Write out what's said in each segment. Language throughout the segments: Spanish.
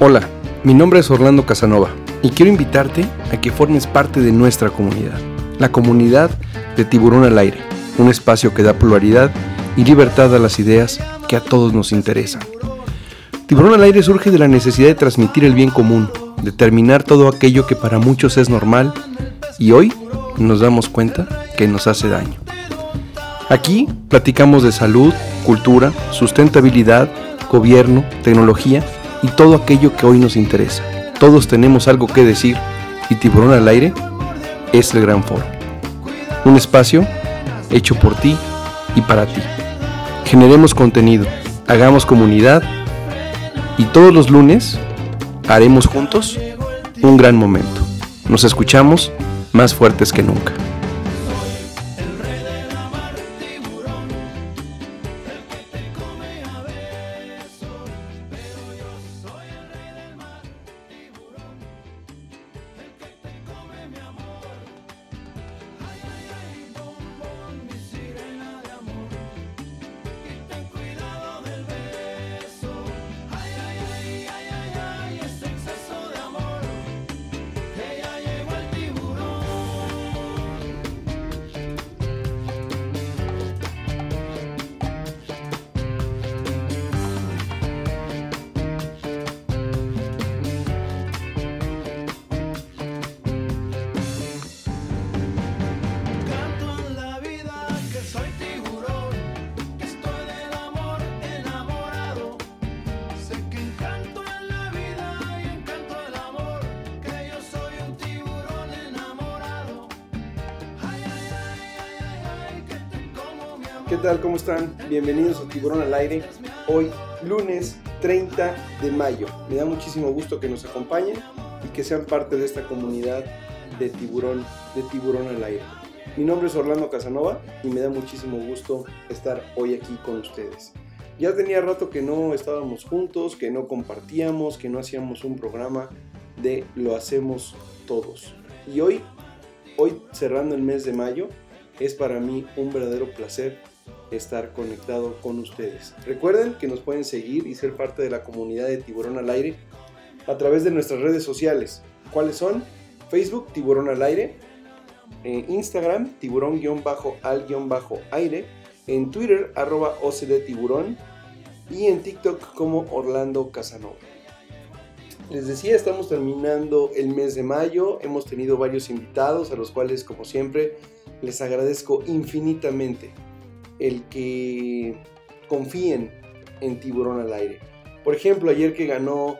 Hola, mi nombre es Orlando Casanova y quiero invitarte a que formes parte de nuestra comunidad, la comunidad de Tiburón al Aire, un espacio que da pluralidad y libertad a las ideas que a todos nos interesan. Tiburón al Aire surge de la necesidad de transmitir el bien común, determinar todo aquello que para muchos es normal y hoy nos damos cuenta que nos hace daño. Aquí platicamos de salud, cultura, sustentabilidad, gobierno, tecnología y todo aquello que hoy nos interesa. Todos tenemos algo que decir y Tiburón al Aire es el gran foro. Un espacio hecho por ti y para ti. Generemos contenido, hagamos comunidad y todos los lunes haremos juntos un gran momento. Nos escuchamos más fuertes que nunca. ¿Qué tal? ¿Cómo están? Bienvenidos a Tiburón al Aire. Hoy, lunes 30 de mayo. Me da muchísimo gusto que nos acompañen y que sean parte de esta comunidad de Tiburón, de Tiburón al Aire. Mi nombre es Orlando Casanova y me da muchísimo gusto estar hoy aquí con ustedes. Ya tenía rato que no estábamos juntos, que no compartíamos, que no hacíamos un programa de Lo hacemos todos. Y hoy, hoy cerrando el mes de mayo, es para mí un verdadero placer estar conectado con ustedes. Recuerden que nos pueden seguir y ser parte de la comunidad de Tiburón al Aire a través de nuestras redes sociales. ¿Cuáles son? Facebook, Tiburón al Aire. En Instagram, tiburón-al-aire. En Twitter, arroba Tiburón. Y en TikTok como Orlando Casanova. Les decía, estamos terminando el mes de mayo. Hemos tenido varios invitados a los cuales, como siempre, les agradezco infinitamente el que confíen en Tiburón al Aire. Por ejemplo, ayer que ganó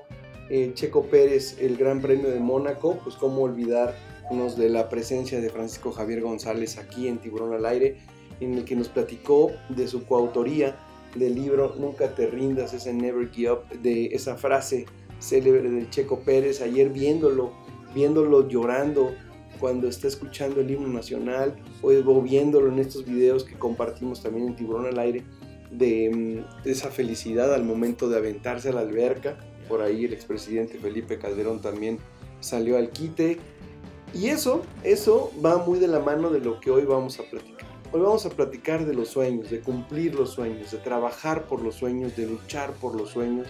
eh, Checo Pérez el Gran Premio de Mónaco, pues cómo olvidarnos de la presencia de Francisco Javier González aquí en Tiburón al Aire, en el que nos platicó de su coautoría del libro Nunca te rindas, ese Never Give Up, de esa frase célebre del Checo Pérez, ayer viéndolo, viéndolo llorando cuando está escuchando el himno nacional o, o viéndolo en estos videos que compartimos también en Tiburón al Aire, de, mm, de esa felicidad al momento de aventarse a la alberca. Por ahí el expresidente Felipe Calderón también salió al quite. Y eso, eso va muy de la mano de lo que hoy vamos a platicar. Hoy vamos a platicar de los sueños, de cumplir los sueños, de trabajar por los sueños, de luchar por los sueños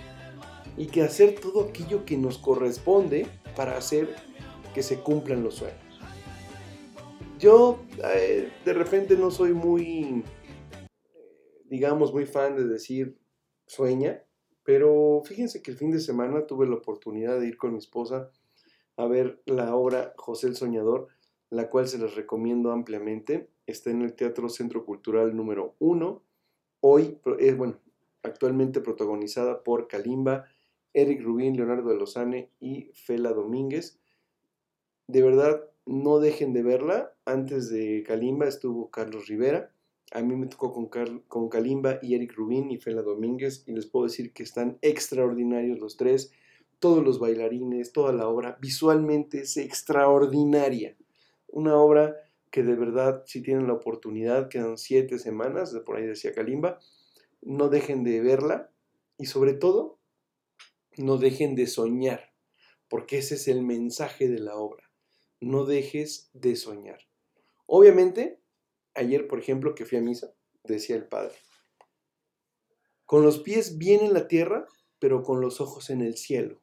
y que hacer todo aquello que nos corresponde para hacer que se cumplan los sueños. Yo eh, de repente no soy muy, digamos, muy fan de decir sueña, pero fíjense que el fin de semana tuve la oportunidad de ir con mi esposa a ver la obra José el Soñador, la cual se les recomiendo ampliamente. Está en el Teatro Centro Cultural número 1. Hoy es, bueno, actualmente protagonizada por Kalimba, Eric Rubín, Leonardo de Lozane y Fela Domínguez. De verdad, no dejen de verla. Antes de Kalimba estuvo Carlos Rivera. A mí me tocó con, Kalimba y Eric Rubín y Fela Domínguez y les puedo decir que están extraordinarios los tres. Todos los bailarines, toda la obra, visualmente es extraordinaria. Una obra que de verdad, si tienen la oportunidad, quedan siete semanas, por ahí decía Kalimba, no dejen de verla y sobre todo, no dejen de soñar, porque ese es el mensaje de la obra. No dejes de soñar. Obviamente, ayer, por ejemplo, que fui a misa, decía el padre, con los pies bien en la tierra, pero con los ojos en el cielo.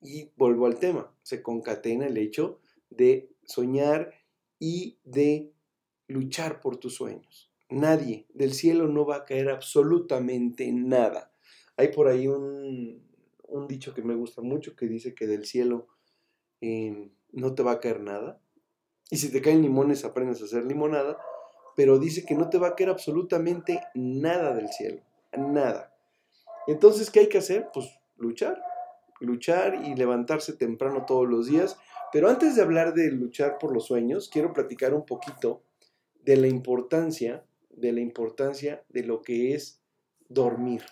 Y vuelvo al tema, se concatena el hecho de soñar y de luchar por tus sueños. Nadie, del cielo no va a caer absolutamente nada. Hay por ahí un, dicho que me gusta mucho que dice que del cielo eh, no te va a caer nada. Y si te caen limones, aprendes a hacer limonada. Pero dice que no te va a caer absolutamente nada del cielo. Nada. Entonces, ¿qué hay que hacer? Pues luchar. Luchar y levantarse temprano todos los días. Pero antes de hablar de luchar por los sueños, quiero platicar un poquito de la importancia, de la importancia de lo que es dormir.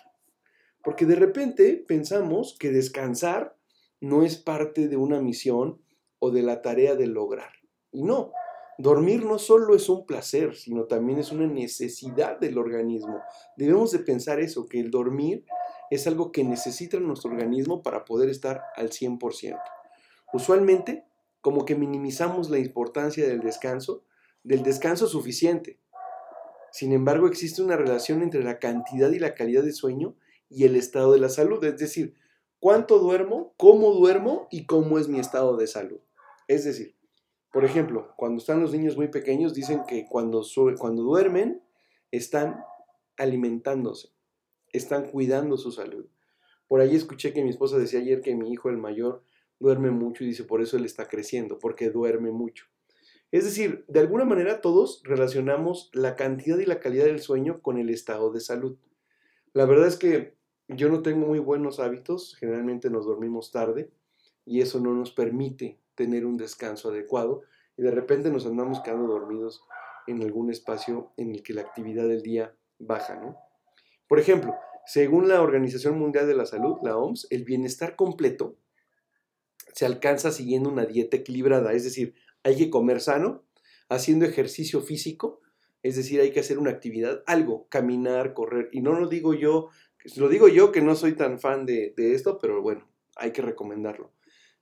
Porque de repente pensamos que descansar no es parte de una misión o de la tarea de lograr. Y no, dormir no solo es un placer, sino también es una necesidad del organismo. Debemos de pensar eso, que el dormir es algo que necesita nuestro organismo para poder estar al 100%. Usualmente, como que minimizamos la importancia del descanso, del descanso suficiente. Sin embargo, existe una relación entre la cantidad y la calidad de sueño y el estado de la salud, es decir, cuánto duermo, cómo duermo y cómo es mi estado de salud. Es decir, por ejemplo, cuando están los niños muy pequeños, dicen que cuando, duermen están alimentándose, están cuidando su salud. Por ahí escuché que mi esposa decía ayer que mi hijo, el mayor, duerme mucho y dice, por eso él está creciendo, porque duerme mucho. Es decir, de alguna manera todos relacionamos la cantidad y la calidad del sueño con el estado de salud. La verdad es que yo no tengo muy buenos hábitos, generalmente nos dormimos tarde y eso no nos permite tener un descanso adecuado y de repente nos andamos quedando dormidos en algún espacio en el que la actividad del día baja, ¿no? Por ejemplo, según la Organización Mundial de la Salud, la OMS, el bienestar completo se alcanza siguiendo una dieta equilibrada, es decir, hay que comer sano, haciendo ejercicio físico, es decir, hay que hacer una actividad, algo, caminar, correr, y no lo digo yo lo digo yo que no soy tan fan de, esto, pero bueno, hay que recomendarlo.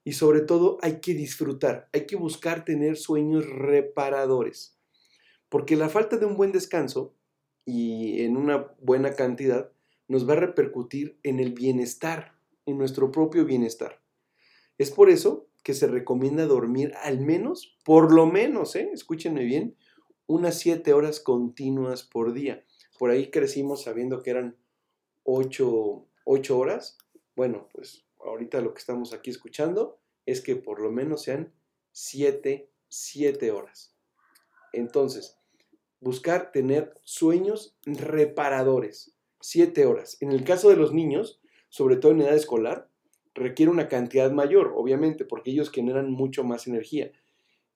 Y sobre todo hay que disfrutar, hay que buscar tener sueños reparadores. Porque la falta de un buen descanso y en una buena cantidad nos va a repercutir en el bienestar, en nuestro propio bienestar. Es por eso que se recomienda dormir al menos, por lo menos, ¿eh? escúchenme bien, unas 7 horas continuas por día. Por ahí crecimos sabiendo que eran 8, horas, bueno, pues ahorita lo que estamos aquí escuchando es que por lo menos sean 7, 7 horas. Entonces, buscar tener sueños reparadores, 7 horas. En el caso de los niños, sobre todo en edad escolar, requiere una cantidad mayor, obviamente, porque ellos generan mucho más energía,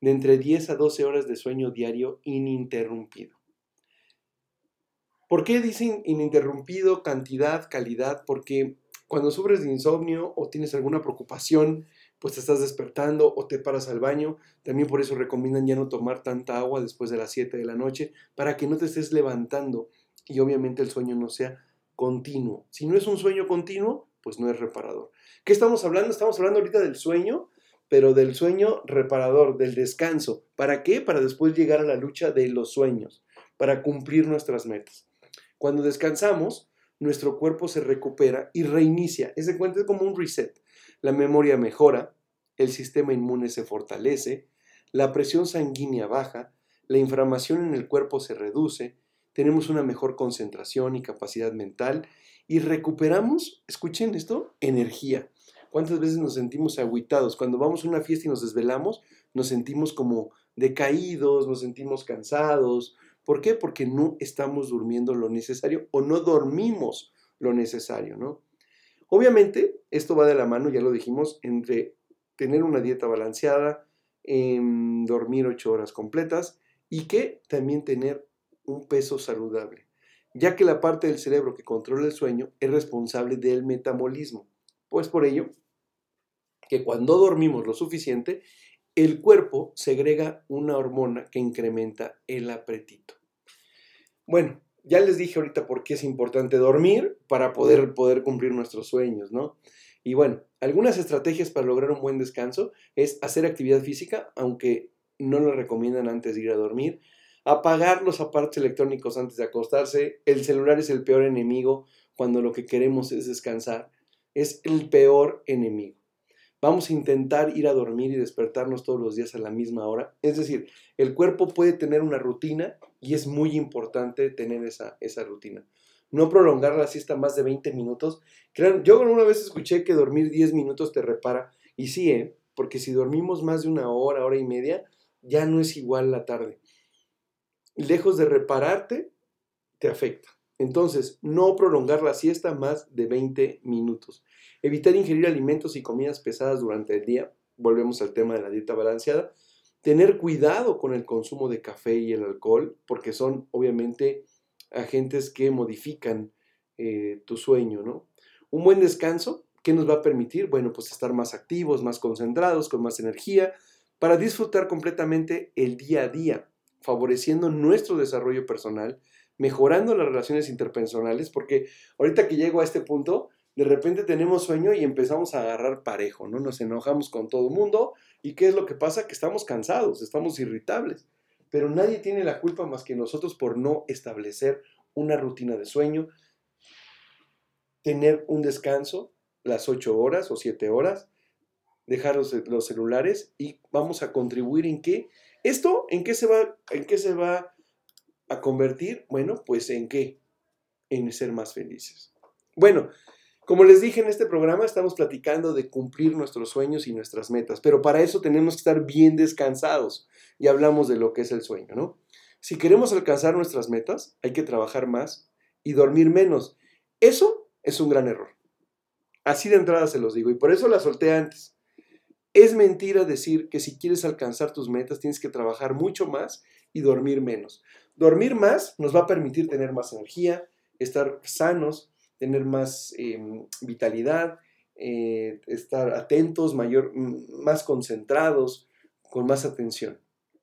de entre 10 a 12 horas de sueño diario ininterrumpido. ¿Por qué dicen ininterrumpido, cantidad, calidad? Porque cuando sufres de insomnio o tienes alguna preocupación, pues te estás despertando o te paras al baño. También por eso recomiendan ya no tomar tanta agua después de las 7 de la noche para que no te estés levantando y obviamente el sueño no sea continuo. Si no es un sueño continuo, pues no es reparador. ¿Qué estamos hablando? Estamos hablando ahorita del sueño, pero del sueño reparador, del descanso. ¿Para qué? Para después llegar a la lucha de los sueños, para cumplir nuestras metas. Cuando descansamos, nuestro cuerpo se recupera y reinicia. Ese cuento es como un reset. La memoria mejora, el sistema inmune se fortalece, la presión sanguínea baja, la inflamación en el cuerpo se reduce, tenemos una mejor concentración y capacidad mental y recuperamos, escuchen esto, energía. ¿Cuántas veces nos sentimos aguitados? Cuando vamos a una fiesta y nos desvelamos, nos sentimos como decaídos, nos sentimos cansados, ¿Por qué? Porque no estamos durmiendo lo necesario o no dormimos lo necesario, ¿no? Obviamente, esto va de la mano, ya lo dijimos, entre tener una dieta balanceada, em, dormir ocho horas completas y que también tener un peso saludable, ya que la parte del cerebro que controla el sueño es responsable del metabolismo. Pues por ello, que cuando dormimos lo suficiente, el cuerpo segrega una hormona que incrementa el apetito. Bueno, ya les dije ahorita por qué es importante dormir para poder, poder cumplir nuestros sueños, ¿no? Y bueno, algunas estrategias para lograr un buen descanso es hacer actividad física, aunque no lo recomiendan antes de ir a dormir, apagar los aparatos electrónicos antes de acostarse, el celular es el peor enemigo cuando lo que queremos es descansar, es el peor enemigo. Vamos a intentar ir a dormir y despertarnos todos los días a la misma hora. Es decir, el cuerpo puede tener una rutina y es muy importante tener esa, esa rutina. No prolongar la siesta más de 20 minutos. Yo una vez escuché que dormir 10 minutos te repara. Y sí, ¿eh? porque si dormimos más de una hora, hora y media, ya no es igual la tarde. Lejos de repararte, te afecta. Entonces, no prolongar la siesta más de 20 minutos. Evitar ingerir alimentos y comidas pesadas durante el día. Volvemos al tema de la dieta balanceada. Tener cuidado con el consumo de café y el alcohol, porque son obviamente agentes que modifican eh, tu sueño, ¿no? Un buen descanso, ¿qué nos va a permitir? Bueno, pues estar más activos, más concentrados, con más energía, para disfrutar completamente el día a día, favoreciendo nuestro desarrollo personal, mejorando las relaciones interpersonales, porque ahorita que llego a este punto, de repente tenemos sueño y empezamos a agarrar parejo, ¿no? Nos enojamos con todo el mundo y ¿qué es lo que pasa? Que estamos cansados, estamos irritables, pero nadie tiene la culpa más que nosotros por no establecer una rutina de sueño, tener un descanso, las 8 horas o 7 horas, dejar los, los celulares y vamos a contribuir en qué. ¿Esto en qué se va, en qué se va a convertir? Bueno, pues en qué? En ser más felices. Bueno, como les dije en este programa, estamos platicando de cumplir nuestros sueños y nuestras metas, pero para eso tenemos que estar bien descansados y hablamos de lo que es el sueño, ¿no? Si queremos alcanzar nuestras metas, hay que trabajar más y dormir menos. Eso es un gran error. Así de entrada se los digo y por eso la solté antes. Es mentira decir que si quieres alcanzar tus metas tienes que trabajar mucho más y dormir menos. Dormir más nos va a permitir tener más energía, estar sanos, tener más eh, vitalidad, eh, estar atentos, mayor, más concentrados, con más atención.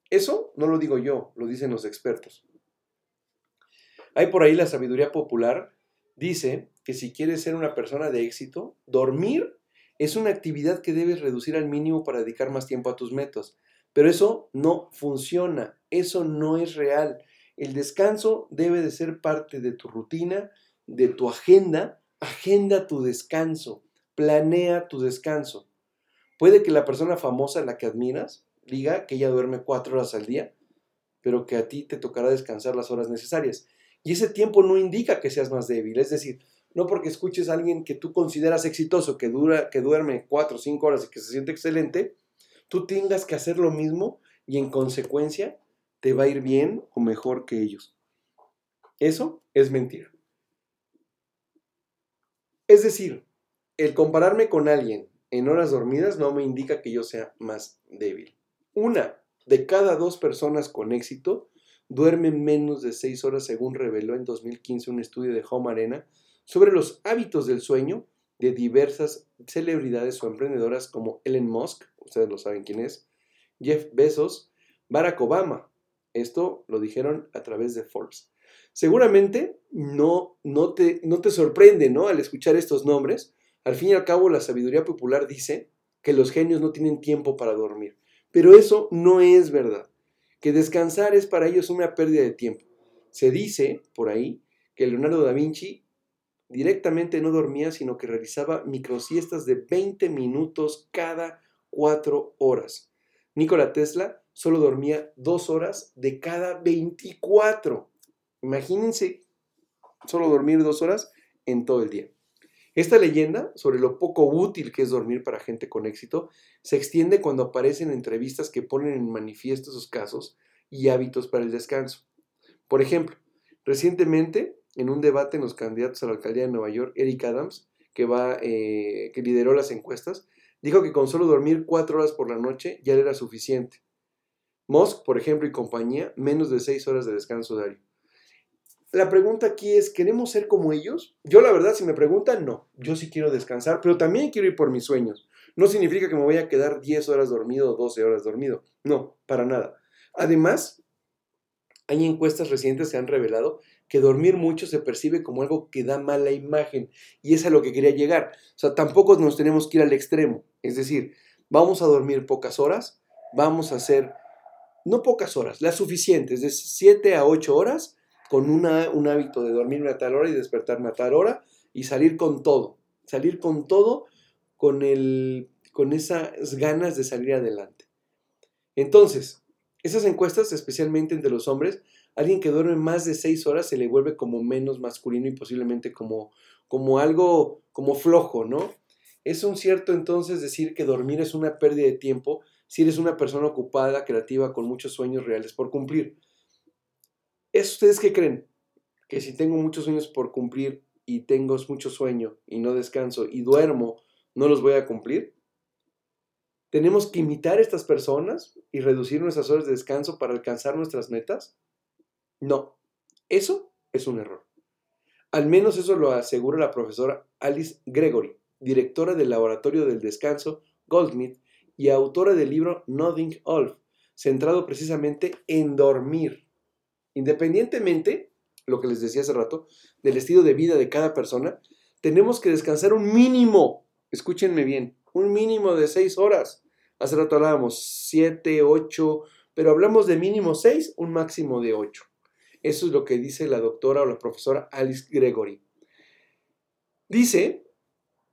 Eso no lo digo yo, lo dicen los expertos. Hay por ahí la sabiduría popular, dice que si quieres ser una persona de éxito, dormir es una actividad que debes reducir al mínimo para dedicar más tiempo a tus metas. Pero eso no funciona, eso no es real. El descanso debe de ser parte de tu rutina, de tu agenda. Agenda tu descanso, planea tu descanso. Puede que la persona famosa a la que admiras diga que ella duerme cuatro horas al día, pero que a ti te tocará descansar las horas necesarias. Y ese tiempo no indica que seas más débil. Es decir, no porque escuches a alguien que tú consideras exitoso, que, dura, que duerme cuatro o cinco horas y que se siente excelente, tú tengas que hacer lo mismo y en consecuencia te va a ir bien o mejor que ellos. Eso es mentira. Es decir, el compararme con alguien en horas dormidas no me indica que yo sea más débil. Una de cada dos personas con éxito duermen menos de seis horas según reveló en 2015 un estudio de Home Arena sobre los hábitos del sueño de diversas celebridades o emprendedoras como Elon Musk, ustedes lo saben quién es, Jeff Bezos, Barack Obama. Esto lo dijeron a través de Forbes. Seguramente no, no, te, no te sorprende, ¿no? Al escuchar estos nombres. Al fin y al cabo, la sabiduría popular dice que los genios no tienen tiempo para dormir. Pero eso no es verdad. Que descansar es para ellos una pérdida de tiempo. Se dice por ahí que Leonardo da Vinci Directamente no dormía, sino que realizaba microsiestas de 20 minutos cada 4 horas. Nikola Tesla solo dormía 2 horas de cada 24. Imagínense solo dormir 2 horas en todo el día. Esta leyenda sobre lo poco útil que es dormir para gente con éxito se extiende cuando aparecen entrevistas que ponen en manifiesto sus casos y hábitos para el descanso. Por ejemplo, recientemente en un debate en los candidatos a la alcaldía de Nueva York, Eric Adams, que, va, eh, que lideró las encuestas, dijo que con solo dormir cuatro horas por la noche ya era suficiente. Musk, por ejemplo, y compañía, menos de seis horas de descanso diario. La pregunta aquí es, ¿queremos ser como ellos? Yo la verdad, si me preguntan, no. Yo sí quiero descansar, pero también quiero ir por mis sueños. No significa que me voy a quedar 10 horas dormido o 12 horas dormido. No, para nada. Además, hay encuestas recientes que han revelado que dormir mucho se percibe como algo que da mala imagen y es a lo que quería llegar. O sea, tampoco nos tenemos que ir al extremo. Es decir, vamos a dormir pocas horas, vamos a hacer, no pocas horas, las suficientes, de 7 a 8 horas, con un hábito de dormirme a tal hora y despertarme a tal hora y salir con todo. Salir con todo, con el, con esas ganas de salir adelante. Entonces, esas encuestas, especialmente entre los hombres, alguien que duerme más de seis horas se le vuelve como menos masculino y posiblemente como, como algo como flojo, ¿no? Es un cierto entonces decir que dormir es una pérdida de tiempo si eres una persona ocupada, creativa, con muchos sueños reales por cumplir. ¿Es ustedes qué creen? Que si tengo muchos sueños por cumplir y tengo mucho sueño y no descanso y duermo, no los voy a cumplir? ¿Tenemos que imitar a estas personas y reducir nuestras horas de descanso para alcanzar nuestras metas? No, eso es un error. Al menos eso lo asegura la profesora Alice Gregory, directora del Laboratorio del Descanso Goldsmith y autora del libro Nothing Off, centrado precisamente en dormir. Independientemente, lo que les decía hace rato, del estilo de vida de cada persona, tenemos que descansar un mínimo, escúchenme bien, un mínimo de seis horas. Hace rato hablábamos siete, ocho, pero hablamos de mínimo seis, un máximo de ocho. Eso es lo que dice la doctora o la profesora Alice Gregory. Dice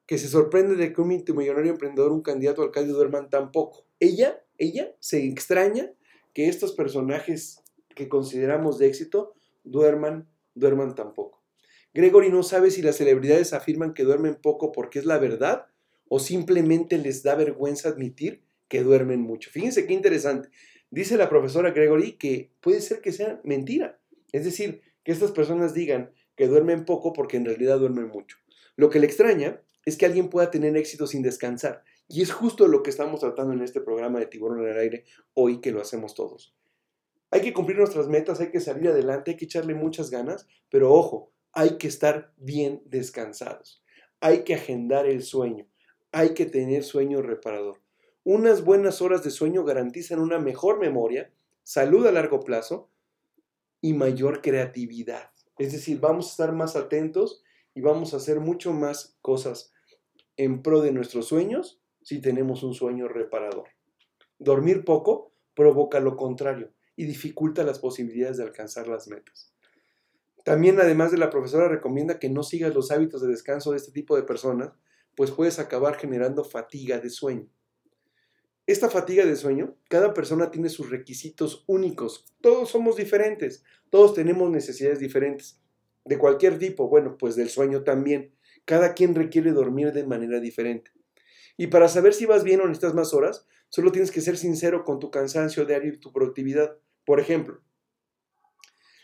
que se sorprende de que un multimillonario emprendedor, un candidato a alcalde duerman tan poco. Ella, ella se extraña que estos personajes que consideramos de éxito duerman, duerman tan poco. Gregory no sabe si las celebridades afirman que duermen poco porque es la verdad o simplemente les da vergüenza admitir que duermen mucho. Fíjense qué interesante. Dice la profesora Gregory que puede ser que sea mentira. Es decir, que estas personas digan que duermen poco porque en realidad duermen mucho. Lo que le extraña es que alguien pueda tener éxito sin descansar. Y es justo lo que estamos tratando en este programa de Tiburón en el Aire hoy que lo hacemos todos. Hay que cumplir nuestras metas, hay que salir adelante, hay que echarle muchas ganas, pero ojo, hay que estar bien descansados. Hay que agendar el sueño, hay que tener sueño reparador. Unas buenas horas de sueño garantizan una mejor memoria, salud a largo plazo y mayor creatividad. Es decir, vamos a estar más atentos y vamos a hacer mucho más cosas en pro de nuestros sueños si tenemos un sueño reparador. Dormir poco provoca lo contrario y dificulta las posibilidades de alcanzar las metas. También, además de la profesora, recomienda que no sigas los hábitos de descanso de este tipo de personas, pues puedes acabar generando fatiga de sueño. Esta fatiga de sueño, cada persona tiene sus requisitos únicos. Todos somos diferentes, todos tenemos necesidades diferentes. De cualquier tipo, bueno, pues del sueño también. Cada quien requiere dormir de manera diferente. Y para saber si vas bien o necesitas más horas, solo tienes que ser sincero con tu cansancio diario y tu productividad. Por ejemplo,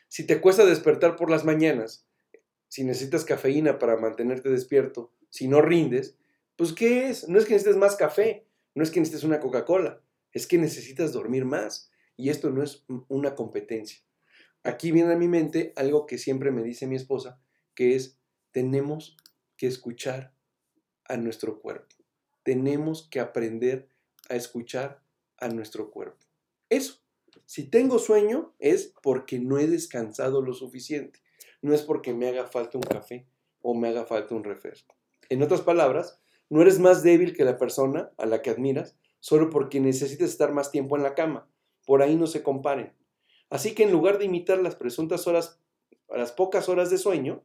si te cuesta despertar por las mañanas, si necesitas cafeína para mantenerte despierto, si no rindes, pues ¿qué es? No es que necesites más café, no es que necesites una Coca-Cola, es que necesitas dormir más. Y esto no es una competencia. Aquí viene a mi mente algo que siempre me dice mi esposa, que es, tenemos que escuchar a nuestro cuerpo. Tenemos que aprender a escuchar a nuestro cuerpo. Eso. Si tengo sueño es porque no he descansado lo suficiente. No es porque me haga falta un café o me haga falta un refresco. En otras palabras, no eres más débil que la persona a la que admiras solo porque necesitas estar más tiempo en la cama. Por ahí no se comparen. Así que en lugar de imitar las presuntas horas, las pocas horas de sueño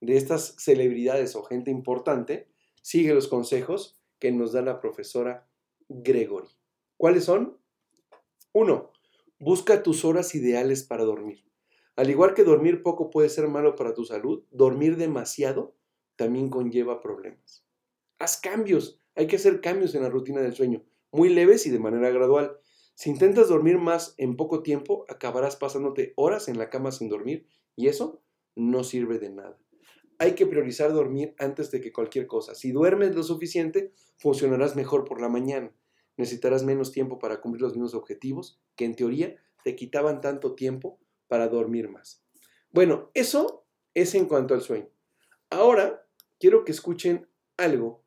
de estas celebridades o gente importante, sigue los consejos que nos da la profesora Gregory. ¿Cuáles son? Uno, busca tus horas ideales para dormir. Al igual que dormir poco puede ser malo para tu salud, dormir demasiado también conlleva problemas. Haz cambios, hay que hacer cambios en la rutina del sueño, muy leves y de manera gradual. Si intentas dormir más en poco tiempo, acabarás pasándote horas en la cama sin dormir y eso no sirve de nada. Hay que priorizar dormir antes de que cualquier cosa. Si duermes lo suficiente, funcionarás mejor por la mañana. Necesitarás menos tiempo para cumplir los mismos objetivos que en teoría te quitaban tanto tiempo para dormir más. Bueno, eso es en cuanto al sueño. Ahora quiero que escuchen algo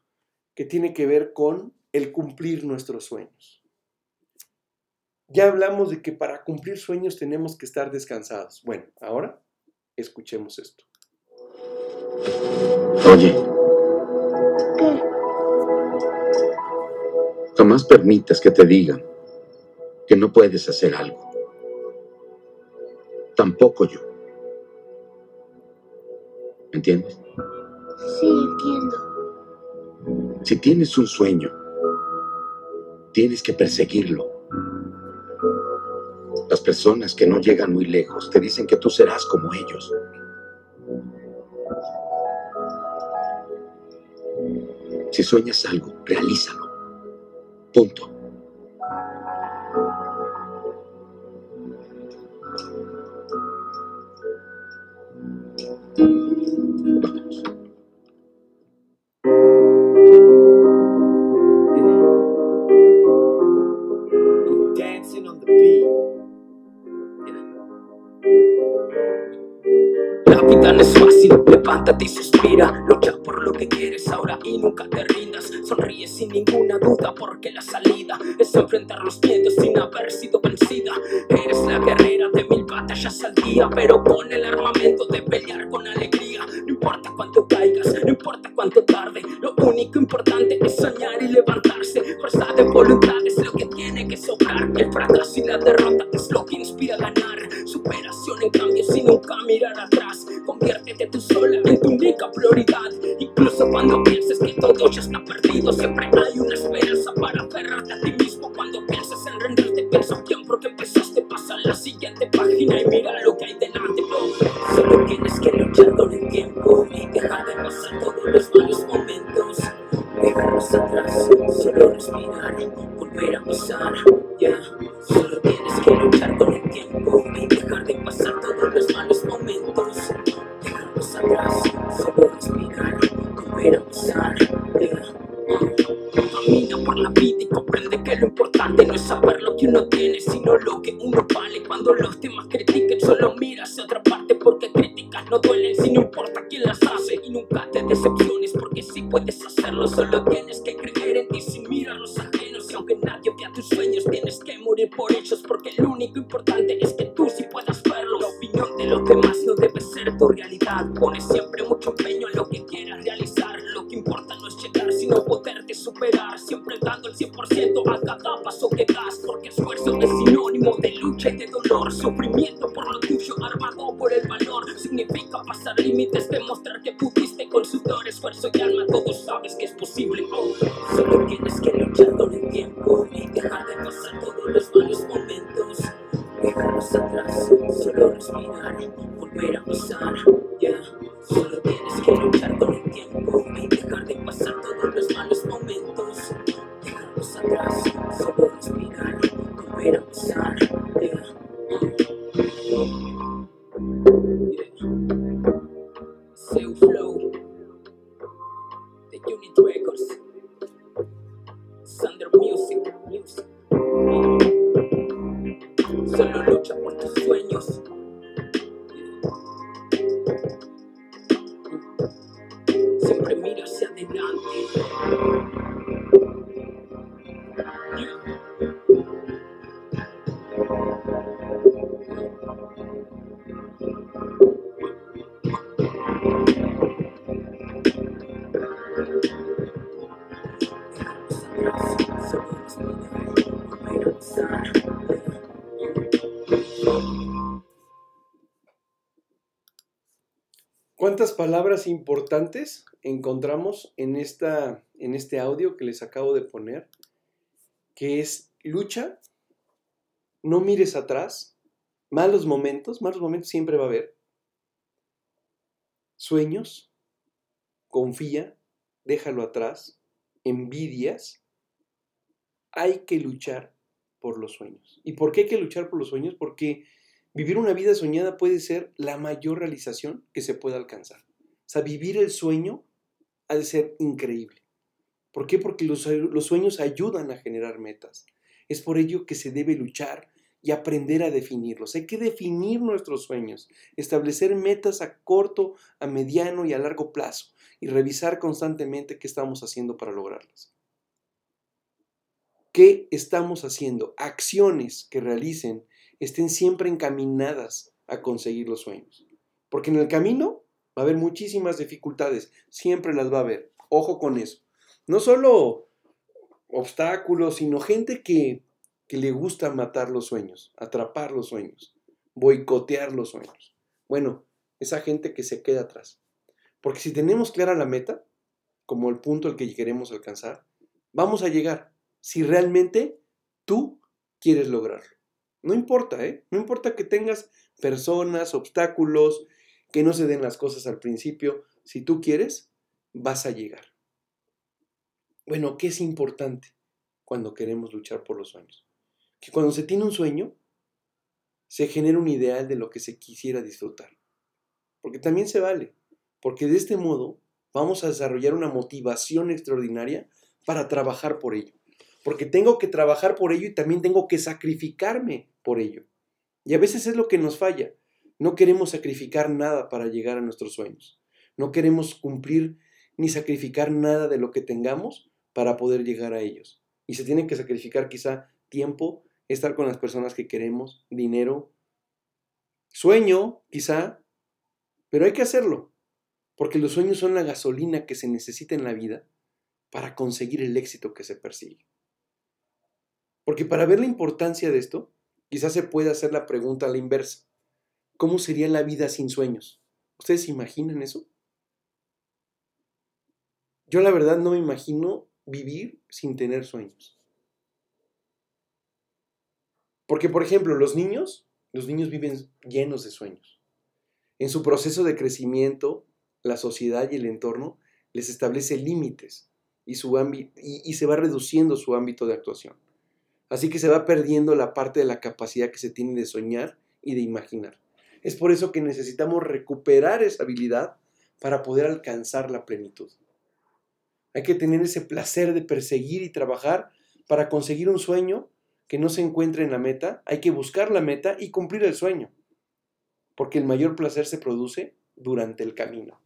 que tiene que ver con el cumplir nuestros sueños. Ya hablamos de que para cumplir sueños tenemos que estar descansados. Bueno, ahora escuchemos esto. Oye, jamás permitas que te digan que no puedes hacer algo. Tampoco yo. ¿Entiendes? Sí, entiendo. Si tienes un sueño, tienes que perseguirlo. Las personas que no llegan muy lejos te dicen que tú serás como ellos. Si sueñas algo, realízalo. Punto. Vamos. La vida no es fácil, levántate y suspira. Lucha por lo que quieres ahora y nunca te rindas. Sonríe sin ninguna duda porque la salida es enfrentar los miedos sin haber sido vencida. Eres la guerrera de mil batallas al día, pero con el armamento de pelear con alegría. No importa cuánto caigas, no importa cuánto tarde. Lo único importante es soñar y levantarse. Fuerza de voluntad es lo que tiene que sobrar. El fracaso y la derrota es lo que inspira a ganar. Superación en cambio sin nunca mirar atrás. Conviértete tú sola en tu única prioridad. Incluso cuando pienses que todo ya está perdido, siempre hay una esperanza para aferrarte a ti Iya. ¿Cuántas palabras importantes encontramos en, esta, en este audio que les acabo de poner? Que es lucha, no mires atrás, malos momentos, malos momentos siempre va a haber. Sueños, confía, déjalo atrás, envidias. Hay que luchar por los sueños. ¿Y por qué hay que luchar por los sueños? Porque vivir una vida soñada puede ser la mayor realización que se pueda alcanzar. O sea, vivir el sueño ha de ser increíble. ¿Por qué? Porque los, sueños ayudan a generar metas. Es por ello que se debe luchar y aprender a definirlos. Hay que definir nuestros sueños, establecer metas a corto, a mediano y a largo plazo y revisar constantemente qué estamos haciendo para lograrlas. ¿Qué estamos haciendo? Acciones que realicen estén siempre encaminadas a conseguir los sueños. Porque en el camino va a haber muchísimas dificultades, siempre las va a haber. Ojo con eso. No solo obstáculos, sino gente que, que le gusta matar los sueños, atrapar los sueños, boicotear los sueños. Bueno, esa gente que se queda atrás. Porque si tenemos clara la meta, como el punto al que queremos alcanzar, vamos a llegar si realmente tú quieres lograrlo. No importa, ¿eh? No importa que tengas personas, obstáculos, que no se den las cosas al principio. Si tú quieres, vas a llegar. Bueno, ¿qué es importante cuando queremos luchar por los sueños? Que cuando se tiene un sueño, se genera un ideal de lo que se quisiera disfrutar. Porque también se vale. Porque de este modo vamos a desarrollar una motivación extraordinaria para trabajar por ello. Porque tengo que trabajar por ello y también tengo que sacrificarme por ello. Y a veces es lo que nos falla. No queremos sacrificar nada para llegar a nuestros sueños. No queremos cumplir ni sacrificar nada de lo que tengamos para poder llegar a ellos. Y se tiene que sacrificar quizá tiempo, estar con las personas que queremos, dinero, sueño, quizá, pero hay que hacerlo, porque los sueños son la gasolina que se necesita en la vida para conseguir el éxito que se persigue. Porque para ver la importancia de esto, quizás se puede hacer la pregunta a la inversa. ¿Cómo sería la vida sin sueños? ¿Ustedes se imaginan eso? Yo la verdad no me imagino vivir sin tener sueños. Porque, por ejemplo, los niños, los niños viven llenos de sueños. En su proceso de crecimiento, la sociedad y el entorno les establece límites y, su y, y se va reduciendo su ámbito de actuación. Así que se va perdiendo la parte de la capacidad que se tiene de soñar y de imaginar. Es por eso que necesitamos recuperar esa habilidad para poder alcanzar la plenitud. Hay que tener ese placer de perseguir y trabajar para conseguir un sueño que no se encuentre en la meta. Hay que buscar la meta y cumplir el sueño. Porque el mayor placer se produce durante el camino.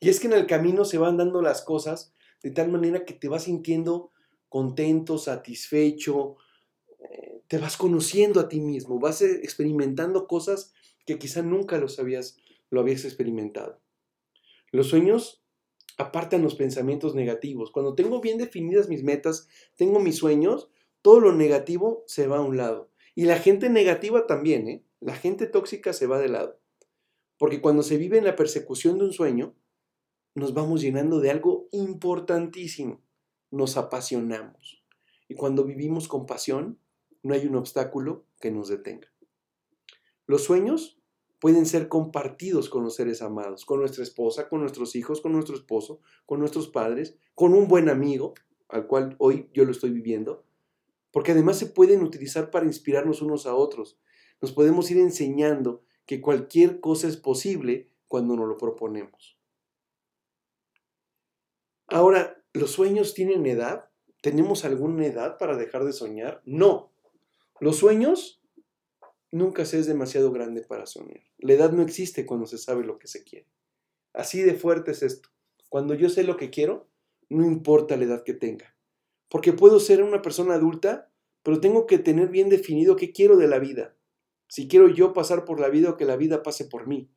Y es que en el camino se van dando las cosas de tal manera que te vas sintiendo contento, satisfecho, te vas conociendo a ti mismo, vas eh, experimentando cosas que quizá nunca los habías, lo habías experimentado. Los sueños apartan los pensamientos negativos. Cuando tengo bien definidas mis metas, tengo mis sueños, todo lo negativo se va a un lado. Y la gente negativa también, ¿eh? La gente tóxica se va de lado. Porque cuando se vive en la persecución de un sueño, nos vamos llenando de algo importantísimo. Nos apasionamos. Y cuando vivimos con pasión, no hay un obstáculo que nos detenga. Los sueños pueden ser compartidos con los seres amados, con nuestra esposa, con nuestros hijos, con nuestro esposo, con nuestros padres, con un buen amigo, al cual hoy yo lo estoy viviendo, porque además se pueden utilizar para inspirarnos unos a otros. Nos podemos ir enseñando que cualquier cosa es posible cuando nos lo proponemos. Ahora, ¿los sueños tienen edad? ¿Tenemos alguna edad para dejar de soñar? No. Los sueños nunca se es demasiado grande para soñar. La edad no existe cuando se sabe lo que se quiere. Así de fuerte es esto. Cuando yo sé lo que quiero, no importa la edad que tenga. Porque puedo ser una persona adulta, pero tengo que tener bien definido qué quiero de la vida. Si quiero yo pasar por la vida o que la vida pase por mí.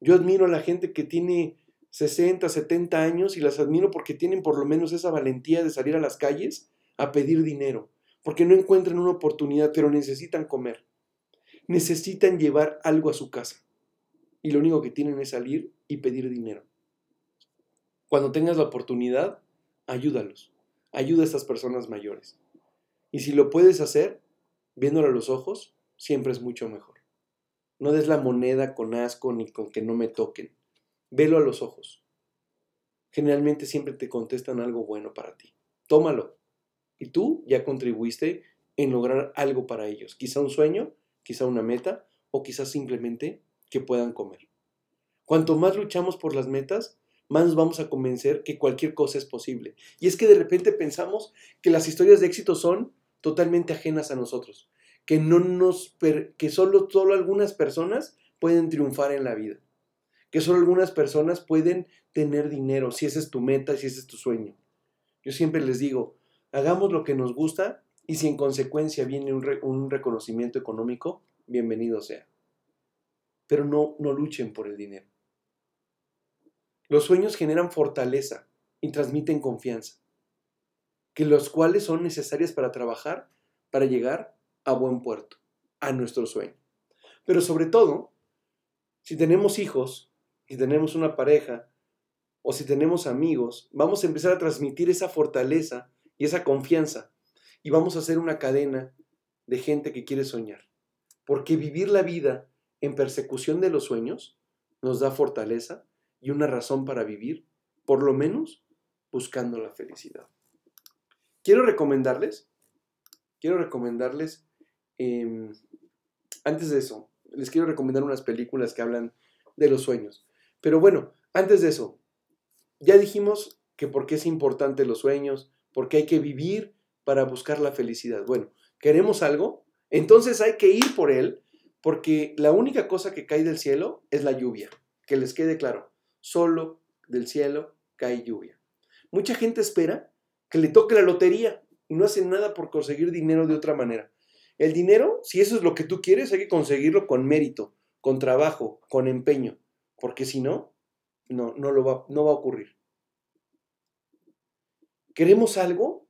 Yo admiro a la gente que tiene 60, 70 años y las admiro porque tienen por lo menos esa valentía de salir a las calles a pedir dinero porque no encuentran una oportunidad, pero necesitan comer. Necesitan llevar algo a su casa. Y lo único que tienen es salir y pedir dinero. Cuando tengas la oportunidad, ayúdalos. Ayuda a estas personas mayores. Y si lo puedes hacer, viéndolo a los ojos, siempre es mucho mejor. No des la moneda con asco ni con que no me toquen. Velo a los ojos. Generalmente siempre te contestan algo bueno para ti. Tómalo. Y tú ya contribuiste en lograr algo para ellos. Quizá un sueño, quizá una meta o quizá simplemente que puedan comer. Cuanto más luchamos por las metas, más nos vamos a convencer que cualquier cosa es posible. Y es que de repente pensamos que las historias de éxito son totalmente ajenas a nosotros, que no nos que solo solo algunas personas pueden triunfar en la vida, que solo algunas personas pueden tener dinero, si esa es tu meta, si ese es tu sueño. Yo siempre les digo, Hagamos lo que nos gusta y si en consecuencia viene un, reconocimiento económico, bienvenido sea. Pero no, no luchen por el dinero. Los sueños generan fortaleza y transmiten confianza, que los cuales son necesarias para trabajar, para llegar a buen puerto, a nuestro sueño. Pero sobre todo, si tenemos hijos, si tenemos una pareja, o si tenemos amigos, vamos a empezar a transmitir esa fortaleza y esa confianza y vamos a hacer una cadena de gente que quiere soñar. Porque vivir la vida en persecución de los sueños nos da fortaleza y una razón para vivir, por lo menos buscando la felicidad. Quiero recomendarles, quiero recomendarles, em, antes de eso, les quiero recomendar unas películas que hablan de los sueños. Pero bueno, antes de eso, ya dijimos que por qué es importante los sueños, por qué hay que vivir para buscar la felicidad. Bueno, ¿queremos algo? Entonces hay que ir por él, porque la única cosa que cae del cielo es la lluvia. Que les quede claro, solo del cielo cae lluvia. Mucha gente espera que le toque la lotería y no hacen nada por conseguir dinero de otra manera. El dinero, si eso es lo que tú quieres, hay que conseguirlo con mérito, con trabajo, con empeño, porque si no, no, no, lo va, no va a ocurrir. ¿Queremos algo?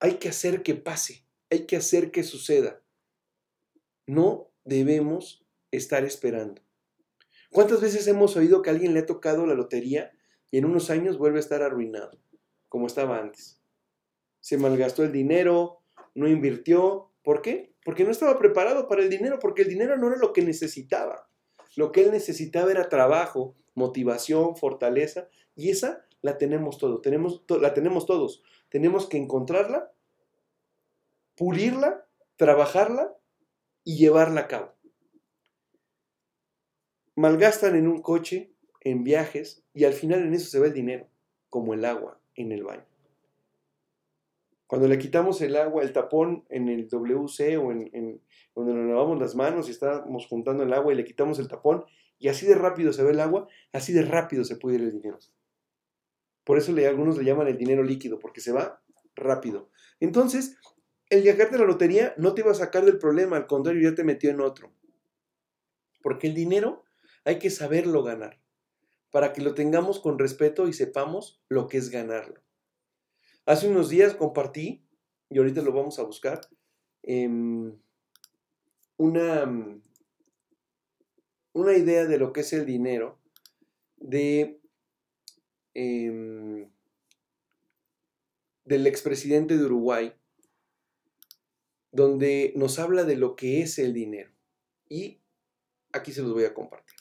Hay que hacer que pase, hay que hacer que suceda. No debemos estar esperando. ¿Cuántas veces hemos oído que a alguien le ha tocado la lotería y en unos años vuelve a estar arruinado, como estaba antes? Se malgastó el dinero, no invirtió. ¿Por qué? Porque no estaba preparado para el dinero, porque el dinero no era lo que necesitaba. Lo que él necesitaba era trabajo, motivación, fortaleza, y esa la tenemos todo, tenemos, la tenemos todos. Tenemos que encontrarla, pulirla, trabajarla y llevarla a cabo. Malgastan en un coche, en viajes, y al final en eso se va el dinero, como el agua en el baño. Cuando le quitamos el agua, el tapón en el WC o en donde nos lavamos las manos y estamos juntando el agua y le quitamos el tapón, y así de rápido se ve el agua, así de rápido se puede ir el dinero. Por eso algunos le llaman el dinero líquido, porque se va rápido. Entonces, el viajarte a la lotería no te va a sacar del problema, al contrario, ya te metió en otro. Porque el dinero hay que saberlo ganar, para que lo tengamos con respeto y sepamos lo que es ganarlo. Hace unos días compartí, y ahorita lo vamos a buscar, em, una, una idea de lo que es el dinero de em, del expresidente de Uruguay, donde nos habla de lo que es el dinero. Y aquí se los voy a compartir.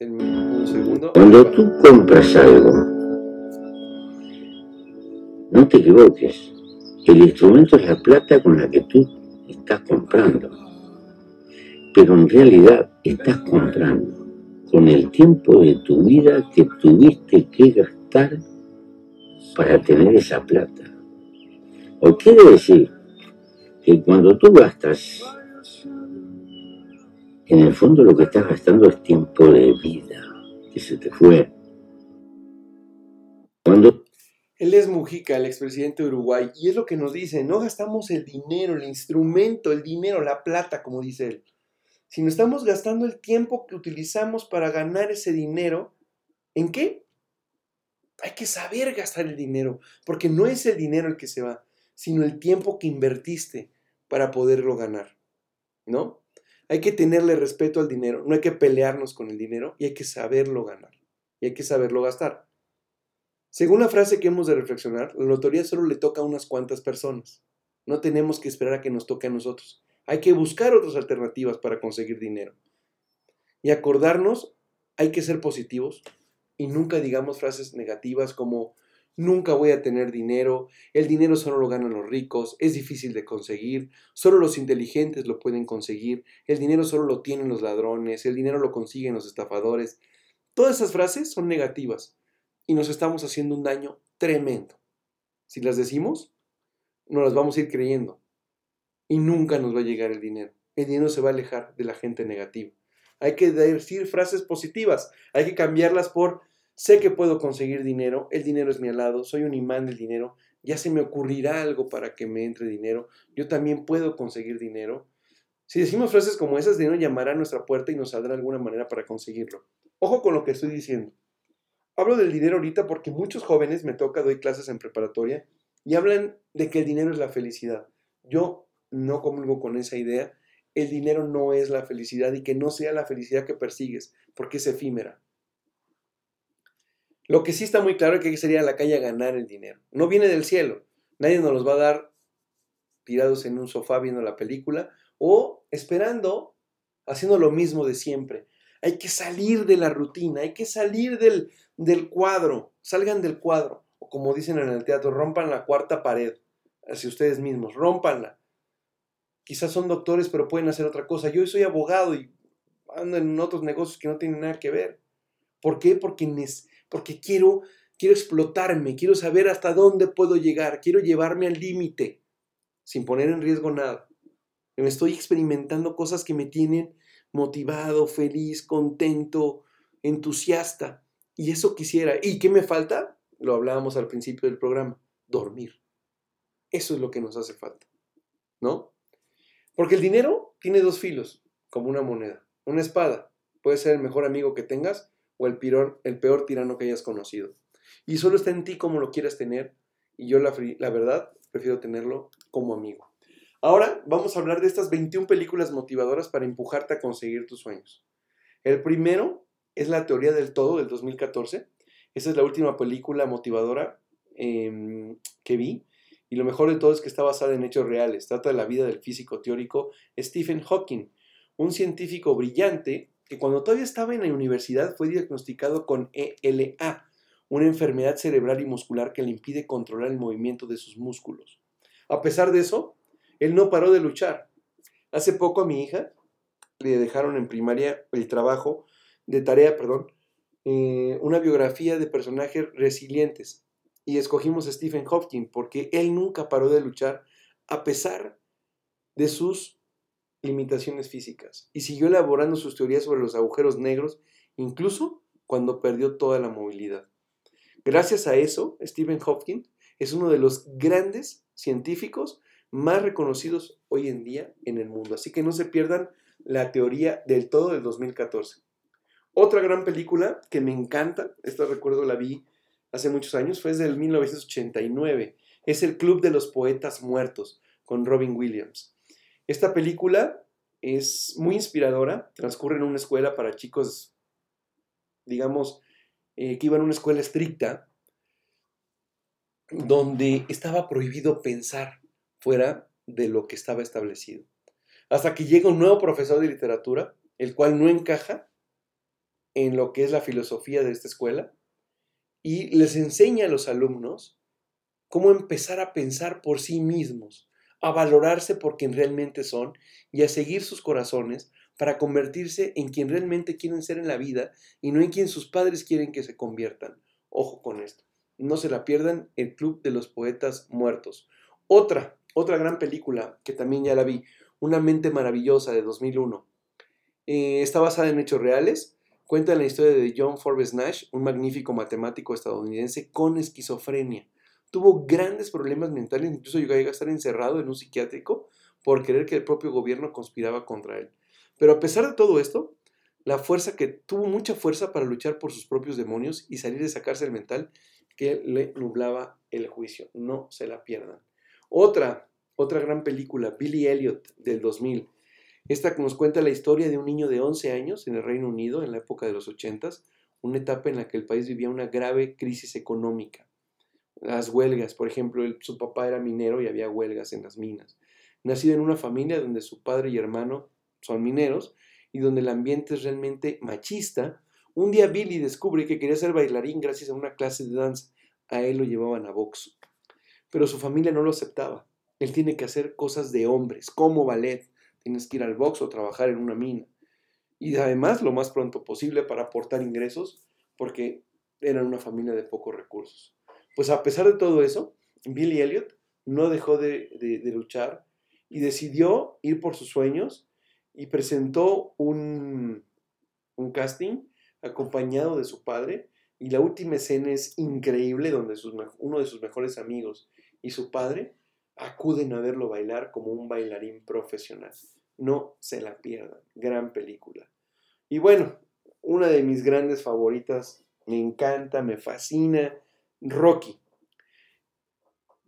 Un segundo. Cuando tú compras algo, no te equivoques. El instrumento es la plata con la que tú estás comprando. Pero en realidad estás comprando con el tiempo de tu vida que tuviste que gastar para tener esa plata. O quiere decir que cuando tú gastas, en el fondo lo que estás gastando es tiempo de vida que se te fue. Cuando Él es Mujica, el expresidente de Uruguay, y es lo que nos dice, no gastamos el dinero, el instrumento, el dinero, la plata, como dice él, sino estamos gastando el tiempo que utilizamos para ganar ese dinero. ¿En qué? Hay que saber gastar el dinero, porque no es el dinero el que se va, sino el tiempo que invertiste para poderlo ganar, ¿no? Hay que tenerle respeto al dinero, no hay que pelearnos con el dinero y hay que saberlo ganar y hay que saberlo gastar. Según la frase que hemos de reflexionar, la lotería solo le toca a unas cuantas personas. No tenemos que esperar a que nos toque a nosotros. Hay que buscar otras alternativas para conseguir dinero. Y acordarnos, hay que ser positivos y nunca digamos frases negativas como nunca voy a tener dinero, el dinero solo lo ganan los ricos, es difícil de conseguir, solo los inteligentes lo pueden conseguir, el dinero solo lo tienen los ladrones, el dinero lo consiguen los estafadores. Todas esas frases son negativas y nos estamos haciendo un daño tremendo. Si las decimos, nos las vamos a ir creyendo y nunca nos va a llegar el dinero. El dinero se va a alejar de la gente negativa. Hay que decir frases positivas, hay que cambiarlas por sé que puedo conseguir dinero, el dinero es mi alado, soy un imán del dinero, ya se me ocurrirá algo para que me entre dinero, yo también puedo conseguir dinero. Si decimos frases como esas, dinero llamará a nuestra puerta y nos saldrá alguna manera para conseguirlo. Ojo con lo que estoy diciendo. Hablo del dinero ahorita porque muchos jóvenes, me toca, doy clases en preparatoria, y hablan de que el dinero es la felicidad. Yo no comulgo con esa idea el dinero no es la felicidad y que no sea la felicidad que persigues, porque es efímera. Lo que sí está muy claro es que hay que la calle a ganar el dinero. No viene del cielo. Nadie nos los va a dar tirados en un sofá viendo la película o esperando, haciendo lo mismo de siempre. Hay que salir de la rutina, hay que salir del, del cuadro, salgan del cuadro. O como dicen en el teatro, rompan la cuarta pared hacia ustedes mismos, rompanla. Quizás son doctores, pero pueden hacer otra cosa. Yo soy abogado y ando en otros negocios que no tienen nada que ver. ¿Por qué? Porque, porque quiero, quiero explotarme, quiero saber hasta dónde puedo llegar, quiero llevarme al límite sin poner en riesgo nada. Me estoy experimentando cosas que me tienen motivado, feliz, contento, entusiasta. Y eso quisiera. ¿Y qué me falta? Lo hablábamos al principio del programa. Dormir. Eso es lo que nos hace falta. ¿No? Porque el dinero tiene dos filos, como una moneda. Una espada. Puede ser el mejor amigo que tengas o el peor, el peor tirano que hayas conocido. Y solo está en ti cómo lo quieras tener. Y yo, la, verdad, prefiero tenerlo como amigo. Ahora vamos a hablar de estas 21 películas motivadoras para empujarte a conseguir tus sueños. El primero es La teoría del todo del 2014. Esa es la última película motivadora em, que vi. Y lo mejor de todo es que está basada en hechos reales. Trata de la vida del físico teórico Stephen Hawking, un científico brillante que cuando todavía estaba en la universidad fue diagnosticado con ELA, una enfermedad cerebral y muscular que le impide controlar el movimiento de sus músculos. A pesar de eso, él no paró de luchar. Hace poco a mi hija le dejaron en primaria el trabajo de tarea, perdón, eh, una biografía de personajes resilientes. Y escogimos a Stephen Hawking porque él nunca paró de luchar a pesar de sus limitaciones físicas. Y siguió elaborando sus teorías sobre los agujeros negros, incluso cuando perdió toda la movilidad. Gracias a eso, Stephen Hawking es uno de los grandes científicos más reconocidos hoy en día en el mundo. Así que no se pierdan la teoría del todo del 2014. Otra gran película que me encanta, esta recuerdo la vi hace muchos años, fue desde el 1989. Es El Club de los Poetas Muertos con Robin Williams. Esta película es muy inspiradora, transcurre en una escuela para chicos, digamos, eh, que iban a una escuela estricta, donde estaba prohibido pensar fuera de lo que estaba establecido. Hasta que llega un nuevo profesor de literatura, el cual no encaja en lo que es la filosofía de esta escuela, y les enseña a los alumnos cómo empezar a pensar por sí mismos, a valorarse por quien realmente son y a seguir sus corazones para convertirse en quien realmente quieren ser en la vida y no en quien sus padres quieren que se conviertan. Ojo con esto. No se la pierdan el Club de los Poetas Muertos. Otra, otra gran película que también ya la vi, Una mente maravillosa de 2001. Eh, está basada en hechos reales. Cuenta la historia de John Forbes Nash, un magnífico matemático estadounidense con esquizofrenia. Tuvo grandes problemas mentales, incluso llegó a estar encerrado en un psiquiátrico por creer que el propio gobierno conspiraba contra él. Pero a pesar de todo esto, la fuerza que tuvo mucha fuerza para luchar por sus propios demonios y salir de esa cárcel mental que le nublaba el juicio. No se la pierdan. Otra, otra gran película, Billy Elliot del 2000. Esta nos cuenta la historia de un niño de 11 años en el Reino Unido en la época de los 80, una etapa en la que el país vivía una grave crisis económica. Las huelgas, por ejemplo, su papá era minero y había huelgas en las minas. Nacido en una familia donde su padre y hermano son mineros y donde el ambiente es realmente machista, un día Billy descubre que quería ser bailarín gracias a una clase de danza. A él lo llevaban a box. Pero su familia no lo aceptaba. Él tiene que hacer cosas de hombres, como ballet. Tienes que ir al box o trabajar en una mina. Y además lo más pronto posible para aportar ingresos, porque eran una familia de pocos recursos. Pues a pesar de todo eso, Billy Elliot no dejó de, luchar y decidió ir por sus sueños y presentó un, casting acompañado de su padre. Y la última escena es increíble, donde uno de sus mejores amigos y su padre acuden a verlo bailar como un bailarín profesional. No se la pierdan. Gran película. Y bueno, una de mis grandes favoritas, me encanta, me fascina, Rocky.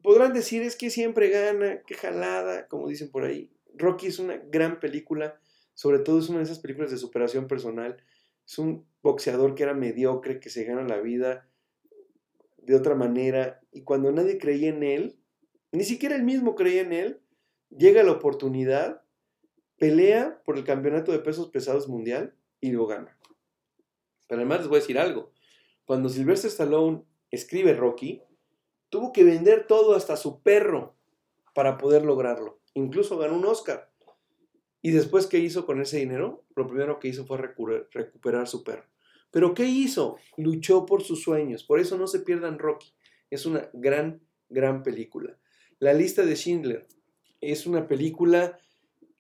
Podrán decir es que siempre gana, qué jalada, como dicen por ahí. Rocky es una gran película, sobre todo es una de esas películas de superación personal. Es un boxeador que era mediocre, que se gana la vida de otra manera, y cuando nadie creía en él, ni siquiera él mismo creía en él, llega la oportunidad, pelea por el campeonato de pesos pesados mundial y lo gana. Pero además les voy a decir algo. Cuando Sylvester Stallone escribe Rocky, tuvo que vender todo hasta su perro para poder lograrlo. Incluso ganó un Oscar. Y después, ¿qué hizo con ese dinero? Lo primero que hizo fue recu- recuperar su perro. Pero ¿qué hizo? Luchó por sus sueños. Por eso no se pierdan Rocky. Es una gran, gran película. La lista de Schindler es una película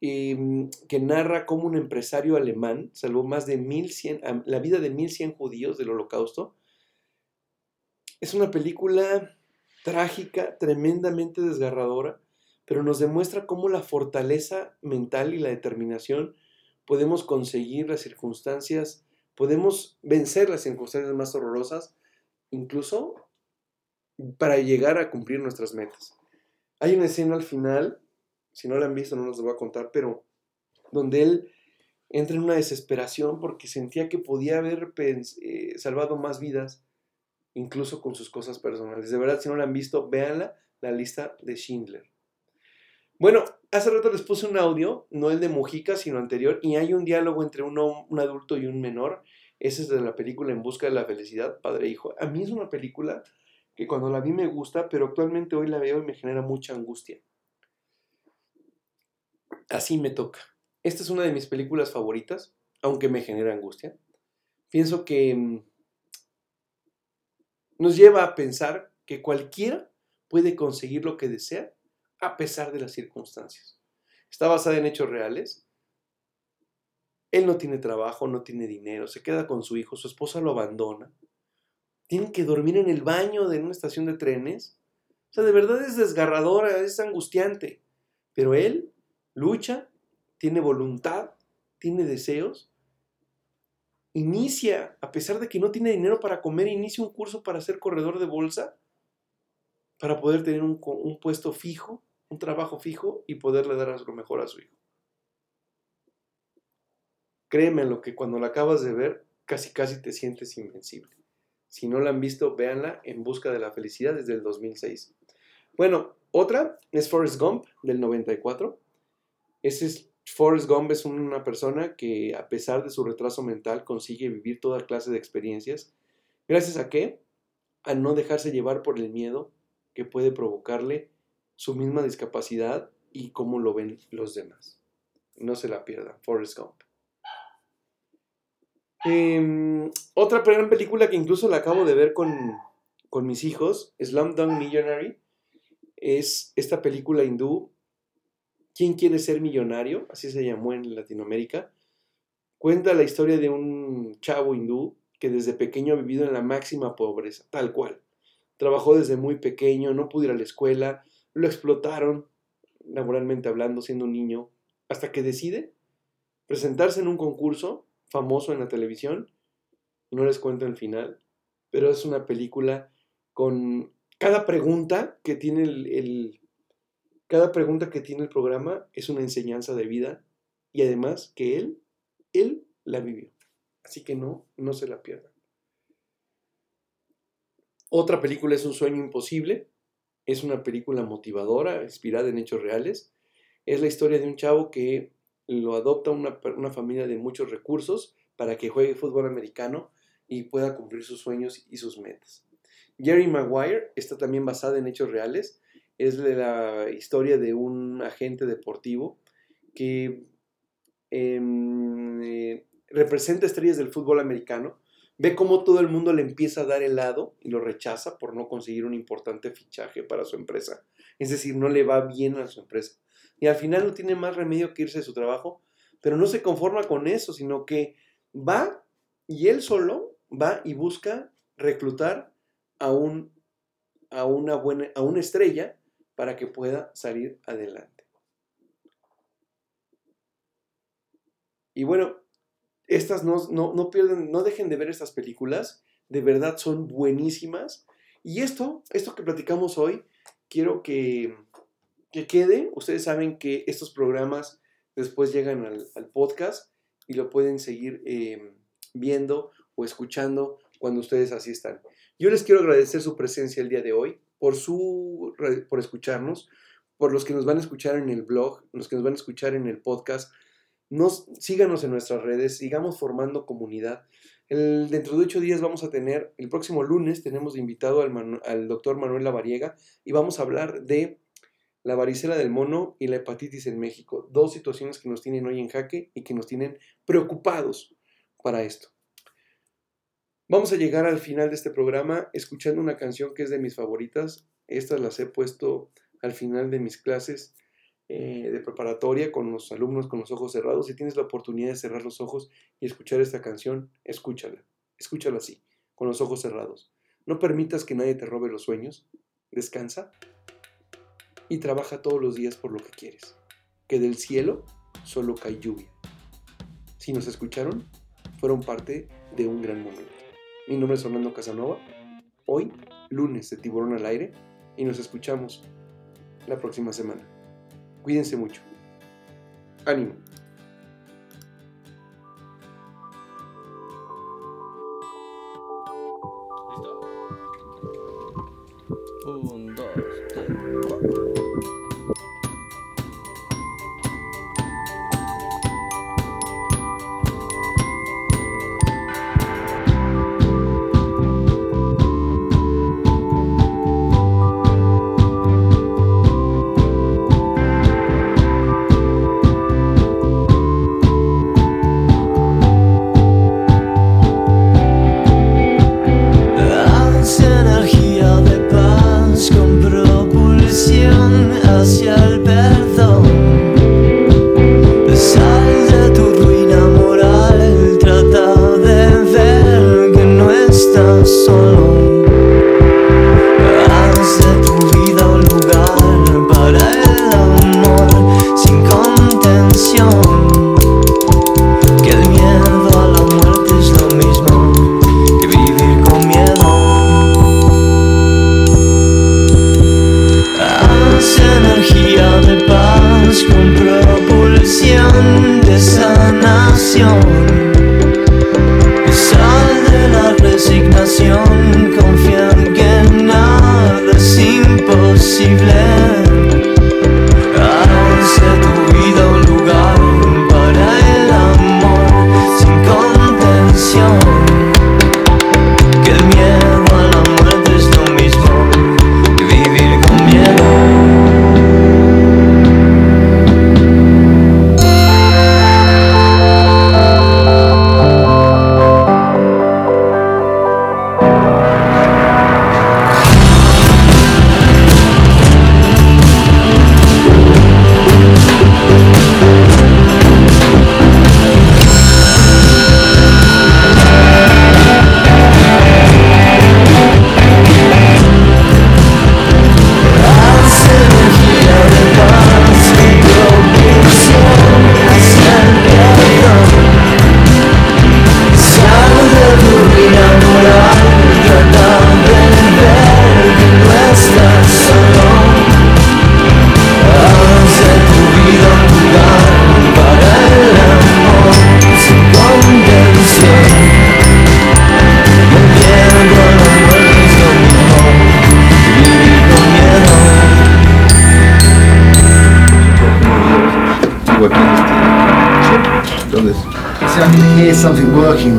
eh, que narra cómo un empresario alemán salvó más de 1100, a- la vida de 1100 judíos del holocausto. Es una película trágica, tremendamente desgarradora, pero nos demuestra cómo la fortaleza mental y la determinación podemos conseguir las circunstancias, podemos vencer las circunstancias más horrorosas, incluso para llegar a cumplir nuestras metas. Hay una escena al final, si no la han visto no los voy a contar, pero donde él entra en una desesperación porque sentía que podía haber eh, salvado más vidas, incluso con sus cosas personales. De verdad, si no la han visto, véanla, la lista de Schindler. Bueno, hace rato les puse un audio, no el de Mujica, sino anterior, y hay un diálogo entre un adulto y un menor. Ese es de la película En Busca de la Felicidad, Padre e Hijo. A mí es una película que cuando la vi me gusta, pero actualmente hoy la veo y me genera mucha angustia. Así me toca. Esta es una de mis películas favoritas, aunque me genera angustia. Pienso que mm, nos lleva a pensar que cualquiera puede conseguir lo que desea a pesar de las circunstancias. Está basada en hechos reales. Él no tiene trabajo, no tiene dinero, se queda con su hijo, su esposa lo abandona. Tienen que dormir en el baño de una estación de trenes. O sea, de verdad es desgarradora, es angustiante. Pero él lucha, tiene voluntad, tiene deseos. Inicia, a pesar de que no tiene dinero para comer, inicia un curso para ser corredor de bolsa, para poder tener un, puesto fijo, un trabajo fijo y poderle dar lo mejor a su hijo. Créeme lo que cuando la acabas de ver, casi casi te sientes invencible. Si no la han visto, véanla en busca de la felicidad desde el 2006. Bueno, otra es Forrest Gump del 94. Ese es, Forrest Gump es una persona que a pesar de su retraso mental consigue vivir toda clase de experiencias. ¿Gracias a qué? A no dejarse llevar por el miedo que puede provocarle su misma discapacidad y cómo lo ven los demás. No se la pierdan, Forrest Gump. Em, otra gran película que incluso la acabo de ver con, con mis hijos, Slumdog Millionary, es esta película hindú, ¿Quién quiere ser millonario? Así se llamó en Latinoamérica. Cuenta la historia de un chavo hindú que desde pequeño ha vivido en la máxima pobreza, tal cual. Trabajó desde muy pequeño, no pudo ir a la escuela, lo explotaron, laboralmente hablando, siendo un niño, hasta que decide presentarse en un concurso famoso en la televisión. No les cuento el final, pero es una película con cada pregunta que tiene el, cada pregunta que tiene el programa es una enseñanza de vida y además que él, él la vivió. Así que no, no se la pierdan. Otra película es Un sueño imposible. Es una película motivadora, inspirada en hechos reales. Es la historia de un chavo que lo adopta una, una familia de muchos recursos para que juegue fútbol americano y pueda cumplir sus sueños y sus metas. Jerry Maguire está también basada en hechos reales. Es la historia de un agente deportivo que em, eh, representa estrellas del fútbol americano. Ve cómo todo el mundo le empieza a dar helado y lo rechaza por no conseguir un importante fichaje para su empresa. Es decir, no le va bien a su empresa. Y al final no tiene más remedio que irse de su trabajo, pero no se conforma con eso, sino que va y él solo va y busca reclutar a, un, a, una, buena, a una estrella para que pueda salir adelante. Y bueno, estas no, no, no pierden, no dejen de ver estas películas, de verdad son buenísimas. Y esto, esto que platicamos hoy, quiero que, que quede. Ustedes saben que estos programas después llegan al, podcast y lo pueden seguir eh, viendo o escuchando cuando ustedes así están. Yo les quiero agradecer su presencia el día de hoy, por, su, por escucharnos, por los que nos van a escuchar en el blog, los que nos van a escuchar en el podcast. Nos, síganos en nuestras redes, sigamos formando comunidad. Dentro de ocho días vamos a tener, el próximo lunes tenemos invitado al, al doctor Manuel Lavariega y vamos a hablar de la varicela del mono y la hepatitis en México. Dos situaciones que nos tienen hoy en jaque y que nos tienen preocupados para esto. Vamos a llegar al final de este programa escuchando una canción que es de mis favoritas. Estas las he puesto al final de mis clases eh, de preparatoria con los alumnos con los ojos cerrados. Si tienes la oportunidad de cerrar los ojos y escuchar esta canción, escúchala. Escúchala así, con los ojos cerrados. No permitas que nadie te robe los sueños. Descansa y trabaja todos los días por lo que quieres. Que del cielo solo cae lluvia. Si nos escucharon, fueron parte de un gran momento. Mi nombre es Orlando Casanova. Hoy, lunes de Tiburón al Aire, y nos escuchamos la próxima semana. Cuídense mucho. Ánimo.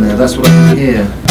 That's what I can hear.